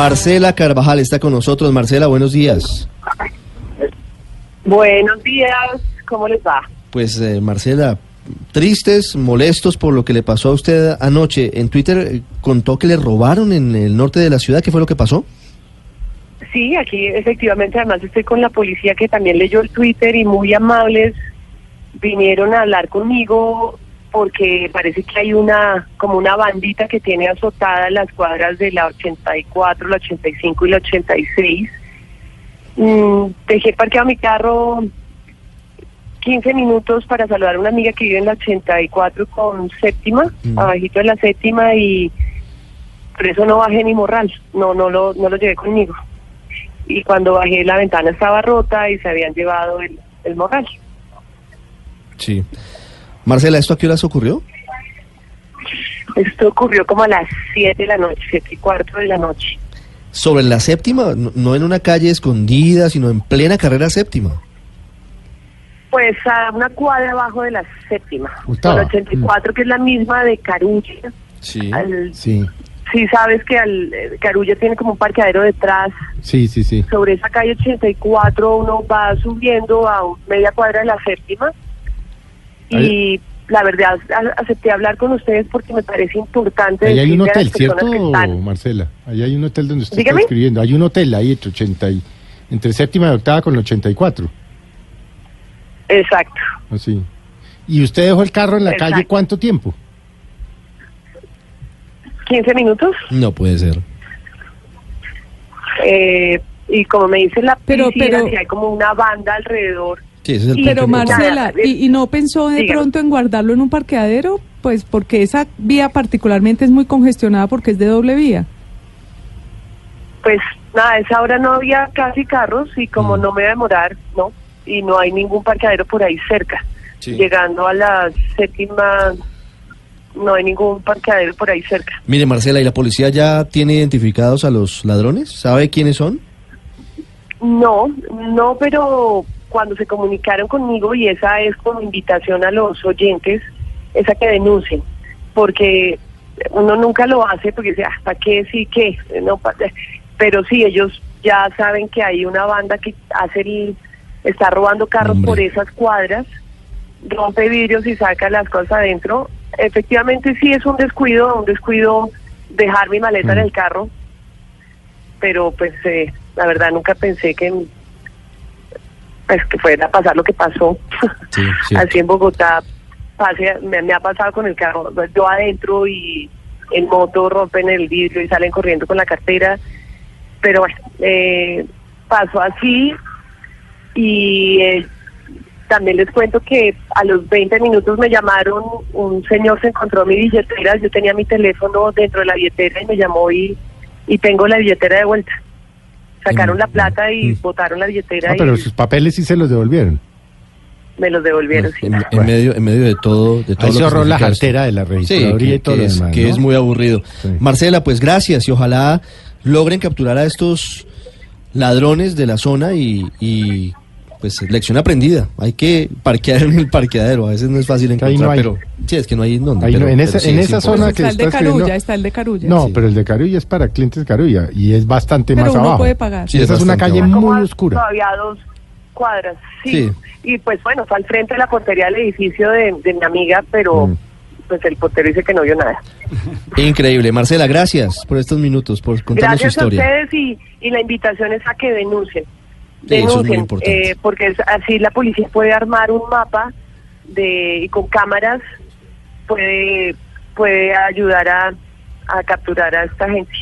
Marcela Carvajal está con nosotros. Marcela, buenos días. Buenos días, ¿cómo les va? Pues eh, Marcela, tristes, molestos por lo que le pasó a usted anoche. En Twitter eh, contó que le robaron en el norte de la ciudad. ¿Qué fue lo que pasó? Sí, aquí efectivamente además estoy con la policía que también leyó el Twitter y muy amables vinieron a hablar conmigo porque parece que hay una como una bandita que tiene azotada las cuadras de la 84, la 85 y la 86. Mm, dejé parqueado mi carro 15 minutos para saludar a una amiga que vive en la 84 con séptima, Mm. abajito de la séptima y por eso no bajé ni morral, no no lo no lo llevé conmigo. Y cuando bajé la ventana estaba rota y se habían llevado el, el morral. Sí. Marcela, ¿esto a qué horas ocurrió? Esto ocurrió como a las 7 de la noche, 7 y cuarto de la noche. Sobre la séptima, no, en una calle escondida, sino en plena carrera séptima. Pues a una cuadra abajo de la séptima, Gustavo. con la 84, que es la misma de Carulla. Sí. Al- Sí, sí sabes que al, eh, Carulla tiene como un parqueadero detrás. sí, sí, sí. Sobre esa calle 84 uno va subiendo a media cuadra de la séptima. Y la verdad acepté hablar con ustedes porque me parece importante Ahí hay un hotel, ¿cierto, están- Marcela? Ahí hay un hotel donde usted Dígame. está escribiendo. Hay un hotel ahí entre 80 y, entre séptima y octava con el 84. Exacto. Así. ¿Y usted dejó el carro en la Exacto. calle cuánto tiempo? 15 minutos. No puede ser. Eh, y como me dice la Pero- pero- si hay como una banda alrededor. Sí, ese es el Y- punto Pero. Marcela, ¿y, y no pensó de dígame. pronto en guardarlo en un parqueadero? Pues porque esa vía particularmente es muy congestionada porque es de doble vía. Pues nada, a esa hora no había casi carros y como Mm. no me voy a demorar, ¿no? Y no hay ningún parqueadero por ahí cerca. Sí. Llegando a la séptima, no hay ningún parqueadero por ahí cerca. Mire, Marcela, ¿y la policía ya tiene identificados a los ladrones? ¿Sabe quiénes son? No, no, pero cuando se comunicaron conmigo, y esa es como invitación a los oyentes, esa que denuncien, porque uno nunca lo hace porque dice, hasta qué sí qué, no, pero sí, ellos ya saben que hay una banda que hace el, está robando carros Hombre. por esas cuadras, rompe vidrios y saca las cosas adentro. Efectivamente sí es un descuido, un descuido dejar mi maleta en Mm. el carro, pero pues eh, la verdad nunca pensé que pues que fuera a pasar lo que pasó Sí, sí. así en Bogotá pase, me, me ha pasado con el carro yo adentro y en moto rompen el vidrio y salen corriendo con la cartera pero bueno eh, pasó así y eh, también les cuento que a los 20 minutos me llamaron, un señor se encontró mi billetera, yo tenía mi teléfono dentro de la billetera y me llamó y, y tengo la billetera de vuelta. Sacaron Mm, la plata y mm. botaron la billetera Ah, pero y sus papeles sí se los devolvieron. me los devolvieron. sí. En, en Bueno. medio, en medio de todo, de todo Ahí lo se ahorró la cartera de la Sí, registraduría que, y todo que lo es, demás, que ¿no? es muy aburrido. Sí. Marcela, pues gracias y ojalá logren capturar a estos ladrones de la zona y, y, pues lección aprendida. Hay que parquear en el parqueadero, a veces no es fácil Ahí encontrar, no hay. pero sí, es que no hay en dónde. Ahí no, en esa- sí en es esa zona que está el de Carulla, está el de Carulla. No, Sí. pero el de Carulla es para clientes Carulla y es bastante Pero más uno abajo. puede pagar. Sí, Esa es es una calle abajo. Muy oscura. Todavía dos cuadras, sí. Sí. Y pues bueno, está al frente de la portería del edificio de, de mi amiga, pero Mm. pues el portero dice que no vio nada. Increíble. Marcela, gracias por estos minutos, por contarnos su Gracias a historia. ustedes y, y la invitación es a que denuncien. Sí, es Denuncien, importante. eh, porque es- así la policía puede armar un mapa de y con cámaras puede puede ayudar a, a capturar a esta gente.